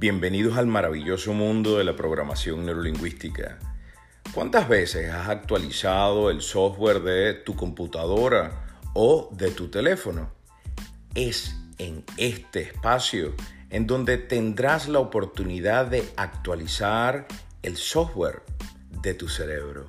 Bienvenidos al maravilloso mundo de la programación neurolingüística. ¿Cuántas veces has actualizado el software de tu computadora o de tu teléfono? Es en este espacio en donde tendrás la oportunidad de actualizar el software de tu cerebro.